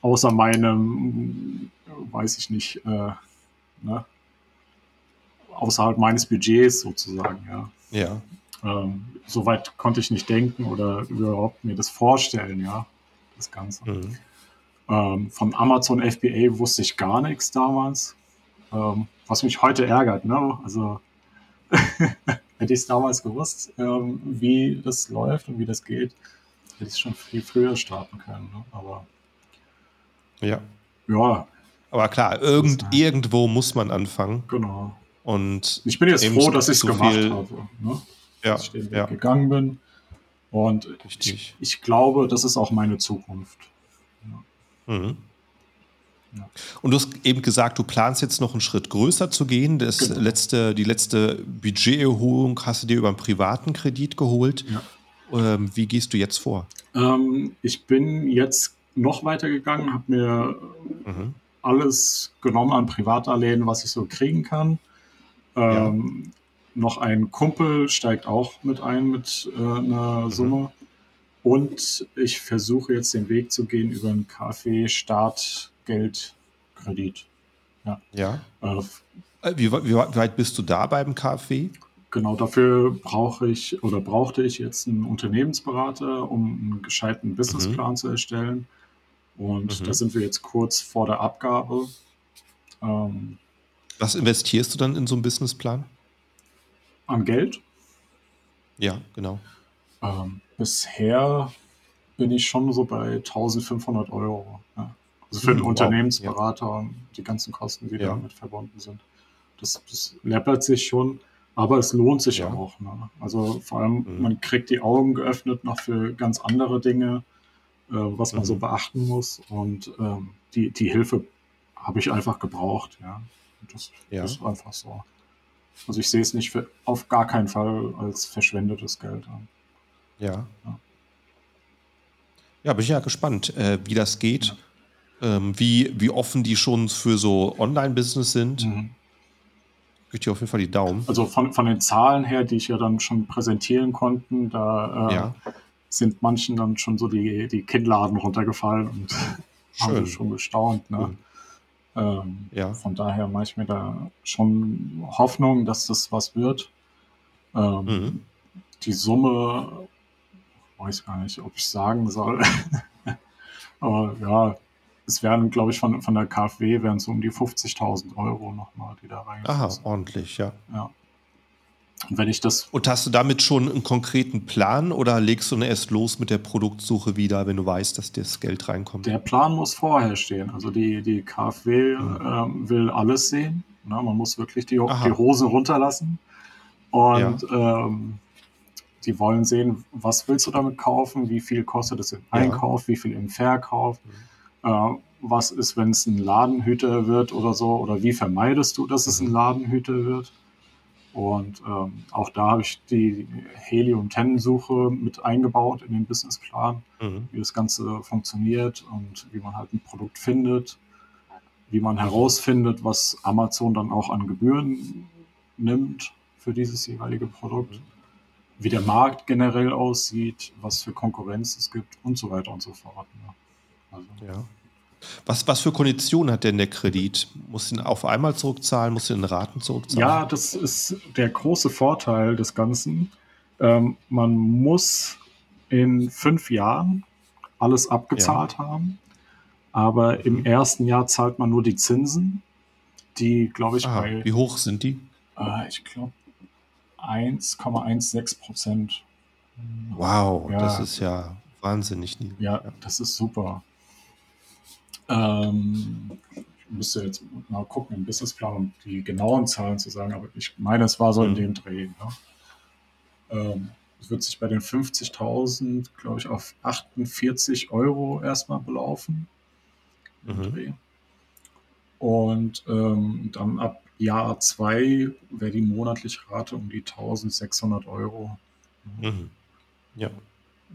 außer meinem, weiß ich nicht, äh, ne? außerhalb meines Budgets sozusagen, ja. Ja. Ähm, Soweit konnte ich nicht denken oder überhaupt mir das vorstellen, ja, das Ganze. Mhm. Ähm, von Amazon FBA wusste ich gar nichts damals, ähm, was mich heute ärgert, ne? Also hätte ich es damals gewusst, ähm, wie das läuft und wie das geht, hätte ich es schon viel früher starten können. Ne? Aber ja. Ja. Aber klar, irgend, irgendwo muss man anfangen. Genau. Und ich bin jetzt froh, dass ich es gemacht viel, habe. Ne? Ja, dass ich den Weg ja. gegangen bin. Und ich, ich, glaube, das ist auch meine Zukunft. Ja. Mhm. Ja. Und du hast eben gesagt, du planst jetzt noch einen Schritt größer zu gehen. Das genau. letzte, die letzte Budgeterholung hast du dir über einen privaten Kredit geholt. Ja. Ähm, wie gehst du jetzt vor? Ähm, ich bin jetzt noch weiter gegangen, habe mir mhm. alles genommen an Privatdarlehen, was ich so kriegen kann. Ähm, ja. Noch ein Kumpel steigt auch mit ein mit äh, einer mhm. Summe. Und ich versuche jetzt den Weg zu gehen über einen KfW-Startgeldkredit. Ja. ja. Äh, wie, wie, weit bist du da beim KfW? Genau, dafür brauche ich oder brauchte ich jetzt einen Unternehmensberater, um einen gescheiten Businessplan mhm. zu erstellen. Und mhm. da sind wir jetzt kurz vor der Abgabe. Ähm, Was investierst du dann in so einen Businessplan? An Geld? Ja, genau. Ähm, bisher bin ich schon so bei 1500 Euro. Ja. Also für mhm, einen Unternehmensberater ja. und die ganzen Kosten, die ja. damit verbunden sind. Das, das läppert sich schon, aber es lohnt sich ja auch. Ne? Also vor allem, mhm. man kriegt die Augen geöffnet noch für ganz andere Dinge was man mhm. so beachten muss. Und ähm, die, die Hilfe habe ich einfach gebraucht. Ja. Das, ja. das ist einfach so. Also ich sehe es nicht für, auf gar keinen Fall als verschwendetes Geld an. Ja. Ja, ja bin ich ja gespannt, äh, wie das geht. Ja. Ähm, wie, wie offen die schon für so Online-Business sind. Mhm. Ich dir auf jeden Fall die Daumen. Also von, von den Zahlen her, die ich ja dann schon präsentieren konnten, da äh, ja sind manchen dann schon so die, die Kinnladen runtergefallen und Schön. haben schon gestaunt. Ne? Ähm, ja. Von daher mache ich mir da schon Hoffnung, dass das was wird. Ähm, mhm. Die Summe, weiß gar nicht, ob ich sagen soll. Aber ja, es werden, glaube ich, von, von der KfW wären so um die 50.000 Euro nochmal, die da rein. Aha, ordentlich, ja. Ja. Und wenn ich das. Und hast du damit schon einen konkreten Plan oder legst du dann erst los mit der Produktsuche wieder, wenn du weißt, dass das Geld reinkommt? Der Plan muss vorher stehen. Also die, die KfW mhm. ähm, will alles sehen. Na, man muss wirklich die, die Hose runterlassen. Und ja. ähm, die wollen sehen, was willst du damit kaufen, wie viel kostet es im Einkauf, wie viel im Verkauf, mhm. äh, was ist, wenn es ein Ladenhüter wird oder so, oder wie vermeidest du, dass es ein mhm. Ladenhüter wird. Und ähm, auch da habe ich die Helium-10-Suche mit eingebaut in den Businessplan, mhm. wie das Ganze funktioniert und wie man halt ein Produkt findet, wie man herausfindet, was Amazon dann auch an Gebühren nimmt für dieses jeweilige Produkt, mhm. wie der Markt generell aussieht, was für Konkurrenz es gibt und so weiter und so fort. Ne? Also. Ja. Was, was für Konditionen hat denn der Kredit? Muss ihn auf einmal zurückzahlen? Muss ihn in Raten zurückzahlen? Ja, das ist der große Vorteil des Ganzen. Ähm, man muss in fünf Jahren alles abgezahlt ja. haben, aber im ersten Jahr zahlt man nur die Zinsen, die, glaube ich, Aha, bei. Wie hoch sind die? Äh, ich glaube 1,16 Prozent. Wow, ja. das ist ja wahnsinnig niedrig. Ja, das ist super. Ähm, ich müsste jetzt mal gucken im Businessplan, um die genauen Zahlen zu sagen, aber ich meine, es war so mhm. in dem Dreh. Ne? Ähm, es wird sich bei den 50.000, glaube ich, auf 48 Euro erstmal belaufen. Mhm. Und ähm, dann ab Jahr zwei wäre die monatliche Rate um die 1600 Euro. Mhm. Ja.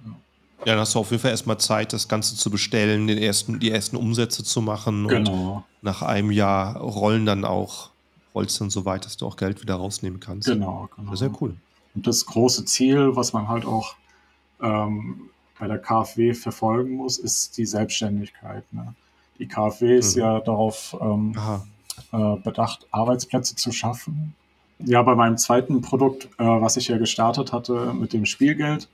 ja. Ja, dann hast du auf jeden Fall erstmal Zeit, das Ganze zu bestellen, den ersten, die ersten Umsätze zu machen. Genau. Und nach einem Jahr rollen dann auch, rollst dann so weit, dass du auch Geld wieder rausnehmen kannst. Genau, genau. Das ist sehr cool. Und das große Ziel, was man halt auch ähm, bei der KfW verfolgen muss, ist die Selbstständigkeit. Ne? Die KfW ist mhm. ja darauf ähm, äh, bedacht, Arbeitsplätze zu schaffen. Ja, bei meinem zweiten Produkt, äh, was ich ja gestartet hatte mit dem Spielgeld,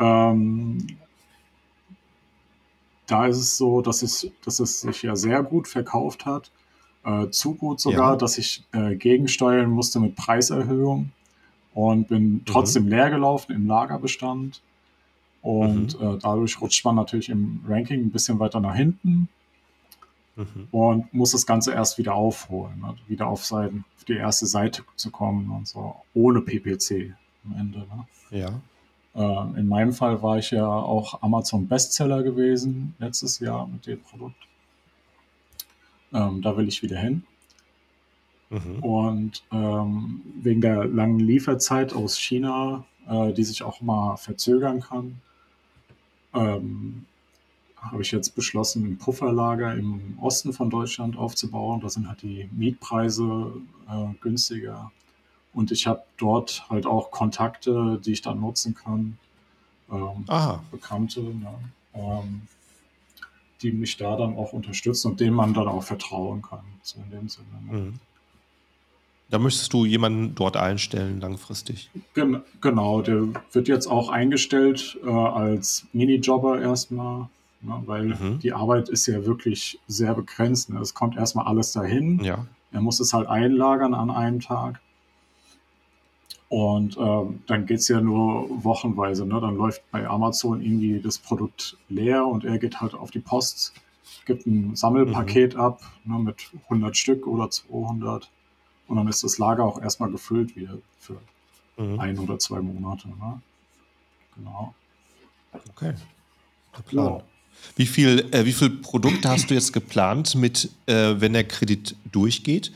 ähm, da ist es so, dass es, dass es sich ja sehr gut verkauft hat. Äh, zu gut sogar, ja. dass ich äh, gegensteuern musste mit Preiserhöhung und bin mhm. trotzdem leer gelaufen im Lagerbestand. Und mhm. äh, dadurch rutscht man natürlich im Ranking ein bisschen weiter nach hinten mhm. und muss das Ganze erst wieder aufholen, ne? wieder auf, sein, auf die erste Seite zu kommen und so, ohne PPC am Ende. Ne? Ja. Äh, in meinem Fall war ich ja auch Amazon Bestseller gewesen letztes Jahr mit dem Produkt. Ähm, da will ich wieder hin. Mhm. Und ähm, wegen der langen Lieferzeit aus China, äh, die sich auch mal verzögern kann, ähm, habe ich jetzt beschlossen, ein Pufferlager im Osten von Deutschland aufzubauen. Da sind halt die Mietpreise äh, günstiger und ich habe dort halt auch Kontakte, die ich dann nutzen kann. Ähm, Bekannte, ne? ähm, die mich da dann auch unterstützen und denen man dann auch vertrauen kann. So in dem Sinne. Ne? Mhm. Da möchtest du jemanden dort einstellen, langfristig. Gen genau, der wird jetzt auch eingestellt äh, als Minijobber erstmal, ne? weil mhm. die Arbeit ist ja wirklich sehr begrenzt. Ne? Es kommt erstmal alles dahin. Ja. Er muss es halt einlagern an einem Tag. Und ähm, dann geht es ja nur wochenweise. Ne? Dann läuft bei Amazon irgendwie das Produkt leer und er geht halt auf die Post, gibt ein Sammelpaket mhm. ab ne, mit 100 Stück oder 200. Und dann ist das Lager auch erstmal gefüllt wieder für mhm. ein oder zwei Monate. Ne? Genau. Okay. Ja. Wie viel, äh, wie viel Produkte hast du jetzt geplant mit, äh, wenn der Kredit durchgeht?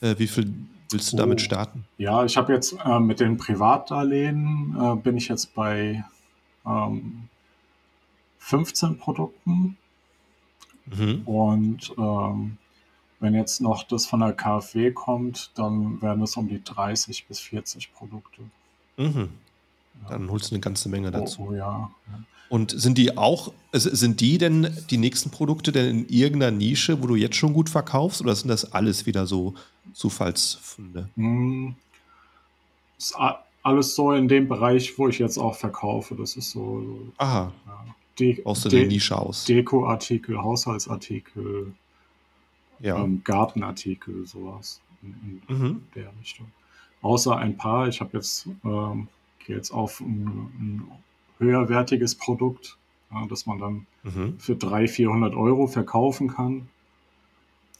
Äh, wie viel willst du oh. damit starten? Ja, ich habe jetzt äh, mit den Privatdarlehen äh, bin ich jetzt bei ähm, 15 Produkten. Mhm. Und ähm, wenn jetzt noch das von der KfW kommt, dann werden es um die 30 bis 40 Produkte. Mhm. Dann holst du eine ganze Menge dazu. Oh, oh ja. Und sind die auch, sind die denn die nächsten Produkte denn in irgendeiner Nische, wo du jetzt schon gut verkaufst, oder sind das alles wieder so Zufallsfunde? Hm, ist alles so in dem Bereich, wo ich jetzt auch verkaufe. Das ist so. Aha. Ja, De aus der De Nische aus. Dekoartikel, Haushaltsartikel, ja. ähm, Gartenartikel, sowas in, in mhm. der Richtung. Außer ein paar, ich habe jetzt, ähm, gehe jetzt auf ein, ein höherwertiges Produkt, ja, das man dann mhm. für 300, 400 Euro verkaufen kann.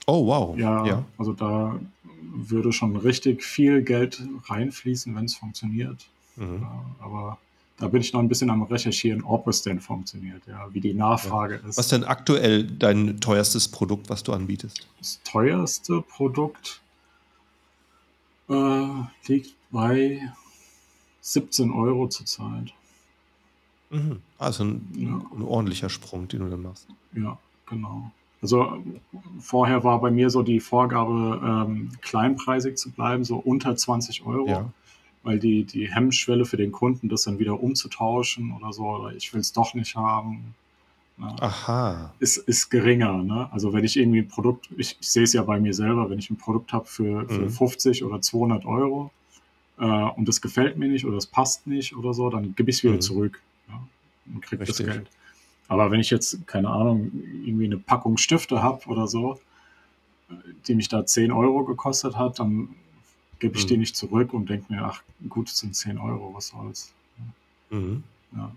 Oh, wow. Ja, ja, also da würde schon richtig viel Geld reinfließen, wenn es funktioniert. Mhm. Ja, aber da bin ich noch ein bisschen am Recherchieren, ob es denn funktioniert, ja, wie die Nachfrage ja. ist. Was ist denn aktuell dein teuerstes Produkt, was du anbietest? Das teuerste Produkt äh, liegt bei 17 Euro zurzeit. Mhm. Also ein, ja. ein, ordentlicher Sprung, den du dann machst. Ja, genau. Also vorher war bei mir so die Vorgabe, ähm, kleinpreisig zu bleiben, so unter 20 Euro. Ja weil die, die Hemmschwelle für den Kunden, das dann wieder umzutauschen oder so, oder ich will es doch nicht haben, ne, Aha. Ist, ist geringer. Ne? Also wenn ich irgendwie ein Produkt, ich, ich sehe es ja bei mir selber, wenn ich ein Produkt habe für, für mhm. 50 oder 200 Euro äh, und das gefällt mir nicht oder es passt nicht oder so, dann gebe ich es wieder mhm. zurück ja, und kriege das Geld. Aber wenn ich jetzt, keine Ahnung, irgendwie eine Packung Stifte habe oder so, äh, die mich da 10 Euro gekostet hat, dann gebe ich mhm. die nicht zurück und denke mir, ach gut, es sind 10 Euro, was soll's. Mhm. Ja.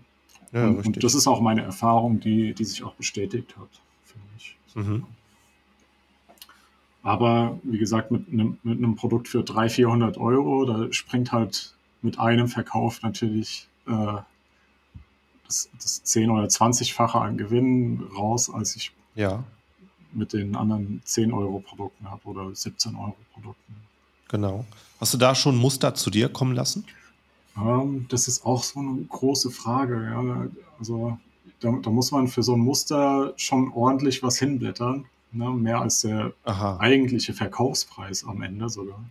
ja und, und, das ist auch meine Erfahrung, die, die sich auch bestätigt hat für mich. Mhm. Aber wie gesagt, mit einem, mit einem Produkt für 300, 400 Euro, da springt halt mit einem Verkauf natürlich äh, das, das 10- oder 20-fache an Gewinn raus, als ich ja. mit den anderen 10 Euro Produkten habe oder 17 Euro Produkten. Genau. Hast du da schon Muster zu dir kommen lassen? Ähm, das ist auch so eine große Frage. Ja. Also da, da, muss man für so ein Muster schon ordentlich was hinblättern. Ne? Mehr als der Aha. eigentliche Verkaufspreis am Ende sogar.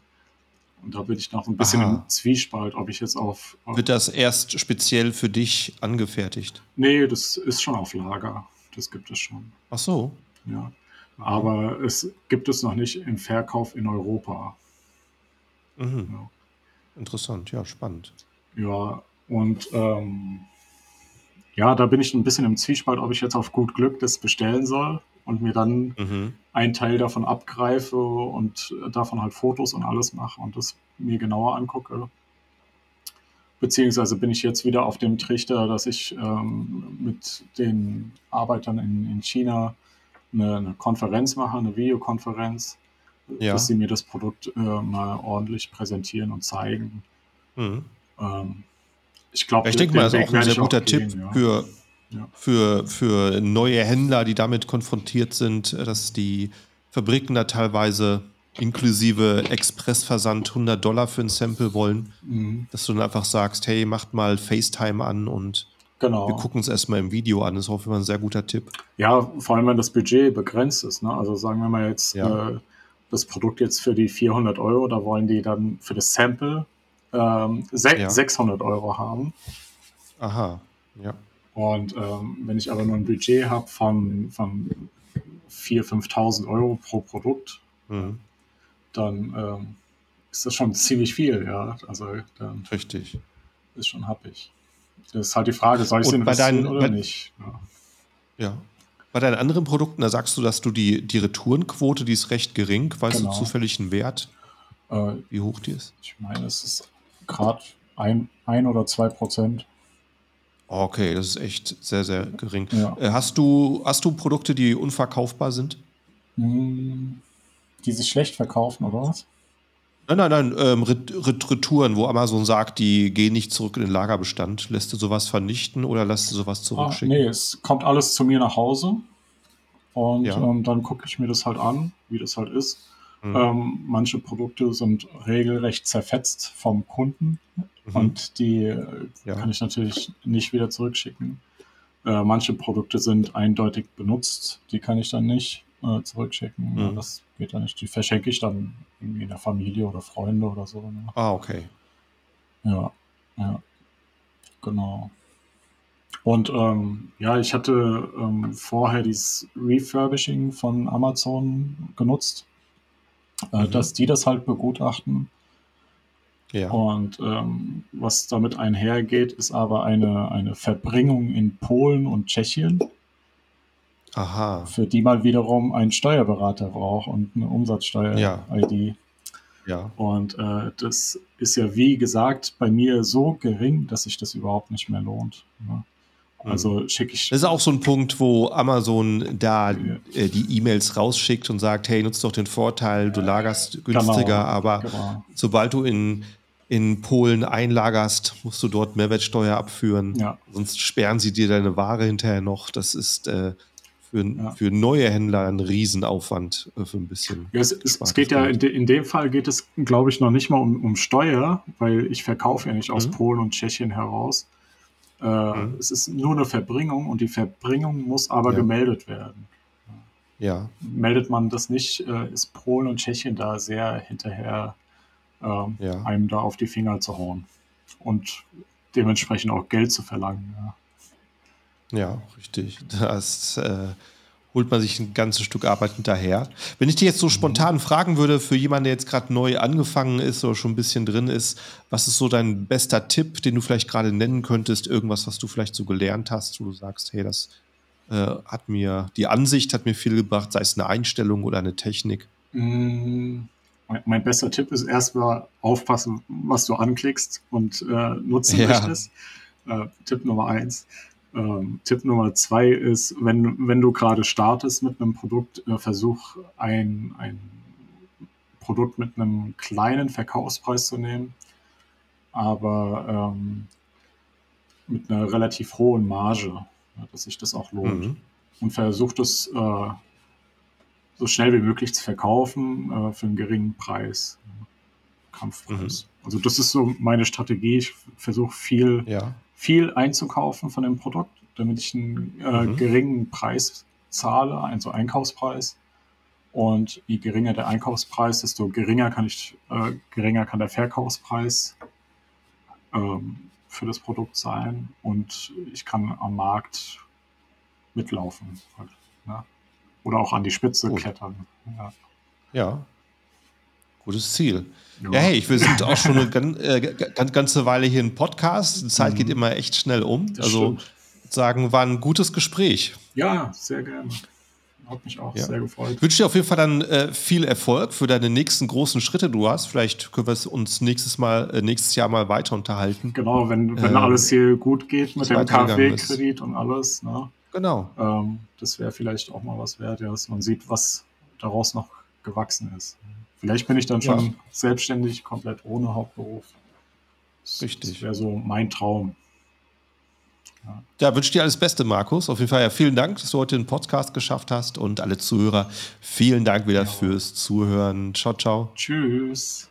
Und da bin ich noch ein bisschen Aha. im Zwiespalt, ob ich jetzt auf, auf, Wird das erst speziell für dich angefertigt? Nee, das ist schon auf Lager. Das gibt es schon. Ach so. Ja. Aber es gibt es noch nicht im Verkauf in Europa. Mhm. Ja. Interessant, ja, spannend. Ja, und ähm, ja, da bin ich ein bisschen im Zwiespalt, ob ich jetzt auf gut Glück das bestellen soll und mir dann mhm. einen Teil davon abgreife und davon halt Fotos und alles mache und das mir genauer angucke. Beziehungsweise bin ich jetzt wieder auf dem Trichter, dass ich ähm, mit den Arbeitern in, in China eine, eine Konferenz mache, eine Videokonferenz ja. dass sie mir das Produkt äh, mal ordentlich präsentieren und zeigen. Mhm. Ähm, ich glaube, ich denke mal, das ist auch ein sehr guter Tipp gehen, ja. für, ja. Für, für neue Händler, die damit konfrontiert sind, dass die Fabriken da teilweise inklusive Expressversand 100 Dollar für ein Sample wollen, mhm. dass du dann einfach sagst, hey, macht mal FaceTime an und genau. wir gucken es erstmal im Video an. Das ist auch immer ein sehr guter Tipp. Ja, vor allem, wenn das Budget begrenzt ist. Ne? Also sagen wir mal jetzt, ja. äh, das Produkt jetzt für die 400 Euro, da wollen die dann für das Sample ähm, ja. 600 Euro haben. Aha, ja. Und ähm, wenn ich aber nur ein Budget habe von, von 4.000, 5.000 Euro pro Produkt, mhm. dann ähm, ist das schon ziemlich viel, ja. Also dann Richtig. Ist schon happig. Das ist halt die Frage, soll ich es investieren oder nicht? Ja. ja. Bei deinen anderen Produkten, da sagst du, dass du die, die Retourenquote, die ist recht gering. Weißt genau. du zufällig einen Wert, äh, wie hoch die ist? Ich meine, es ist gerade ein, ein oder zwei Prozent. Okay, das ist echt sehr, sehr gering. Ja. Äh, hast, du, hast du Produkte, die unverkaufbar sind? Hm, die sich schlecht verkaufen, oder was? Nein, nein, nein, ähm, Retouren, wo Amazon sagt, die gehen nicht zurück in den Lagerbestand. Lässt du sowas vernichten oder lässt du sowas zurückschicken? Ah, nee, es kommt alles zu mir nach Hause und ja. ähm, dann gucke ich mir das halt an, wie das halt ist. Mhm. Ähm, manche Produkte sind regelrecht zerfetzt vom Kunden mhm. und die äh, ja. kann ich natürlich nicht wieder zurückschicken. Äh, manche Produkte sind eindeutig benutzt, die kann ich dann nicht äh, zurückschicken. Mhm. Das geht dann nicht. Die verschenke ich dann irgendwie in der Familie oder Freunde oder so. Ne? Ah, okay. Ja, ja, genau. Und ähm, ja, ich hatte ähm, vorher dieses Refurbishing von Amazon genutzt, äh, mhm. dass die das halt begutachten. Ja. Und ähm, was damit einhergeht, ist aber eine, eine Verbringung in Polen und Tschechien. Aha. Für die man wiederum einen Steuerberater braucht und eine Umsatzsteuer-ID. Ja. ja. Und äh, das ist ja, wie gesagt, bei mir so gering, dass sich das überhaupt nicht mehr lohnt. Ne? Also mhm. schicke ich. Das ist auch so ein Punkt, wo Amazon da äh, die E-Mails rausschickt und sagt, hey, nutzt doch den Vorteil, du lagerst günstiger, genau, aber genau. sobald du in in Polen einlagerst, musst du dort Mehrwertsteuer abführen. Ja. Sonst sperren sie dir deine Ware hinterher noch. Das ist äh, für, ja. für neue Händler ein Riesenaufwand äh, für ein bisschen. Ja, es, es, geht ja, in, de, in, dem Fall geht es, glaube ich, noch nicht mal um, um Steuer, weil ich verkaufe ja nicht aus mhm. Polen und Tschechien heraus. Äh, mhm. Es ist nur eine Verbringung und die Verbringung muss aber ja. gemeldet werden. Ja. Meldet man das nicht, äh, ist Polen und Tschechien da sehr hinterher, ähm, ja. einem da auf die Finger zu hauen und dementsprechend auch Geld zu verlangen. Ja. Ja, richtig. Das äh, holt man sich ein ganzes Stück Arbeit hinterher. Wenn ich dir jetzt so mhm. spontan fragen würde, für jemanden, der jetzt gerade neu angefangen ist oder schon ein bisschen drin ist, was ist so dein bester Tipp, den du vielleicht gerade nennen könntest? Irgendwas, was du vielleicht so gelernt hast, wo du sagst, hey, das äh, hat mir, die Ansicht hat mir viel gebracht, sei es eine Einstellung oder eine Technik? Mm, mein, bester Tipp ist erstmal aufpassen, was du anklickst und äh, nutzen ja. möchtest. Äh, Tipp Nummer eins. Ähm, Tipp Nummer zwei ist, wenn, wenn du gerade startest mit einem Produkt, äh, versuch ein, ein Produkt mit einem kleinen Verkaufspreis zu nehmen, aber ähm, mit einer relativ hohen Marge, dass sich das auch lohnt. Mhm. Und versuch das äh, so schnell wie möglich zu verkaufen äh, für einen geringen Preis. Kampfpreis. Mhm. Also das ist so meine Strategie. Ich versuche viel ja viel einzukaufen von dem Produkt, damit ich einen äh, mhm. geringen Preis zahle, also Einkaufspreis. Und je geringer der Einkaufspreis, desto geringer kann ich, äh, geringer kann der Verkaufspreis ähm, für das Produkt sein und ich kann am Markt mitlaufen. Halt, ne? Oder auch an die Spitze Gut. klettern. Ja. ja. Gutes Ziel. Ja, ja hey, wir sind auch schon eine gan, äh, ganze Weile hier im Podcast. Die Zeit mhm. geht immer echt schnell um. Das also stimmt. sagen, war ein gutes Gespräch. Ja, sehr gerne. Hat mich auch ja. sehr gefreut. Ich wünsche dir auf jeden Fall dann äh, viel Erfolg für deine nächsten großen Schritte, du hast. Vielleicht können wir uns nächstes Mal, äh, nächstes Jahr mal weiter unterhalten. Genau, wenn, wenn ähm, alles hier gut geht mit dem KfW-Kredit und alles. Ne? Genau. Ähm, das wäre vielleicht auch mal was wert, ja, dass man sieht, was daraus noch gewachsen ist. Vielleicht bin ich dann schon ja. selbstständig, komplett ohne Hauptberuf. Das, Richtig. Das wäre so mein Traum. Ja. ja, wünsche dir alles Beste, Markus. Auf jeden Fall ja, vielen Dank, dass du heute den Podcast geschafft hast und alle Zuhörer, vielen Dank wieder ja. fürs Zuhören. Ciao, ciao. Tschüss.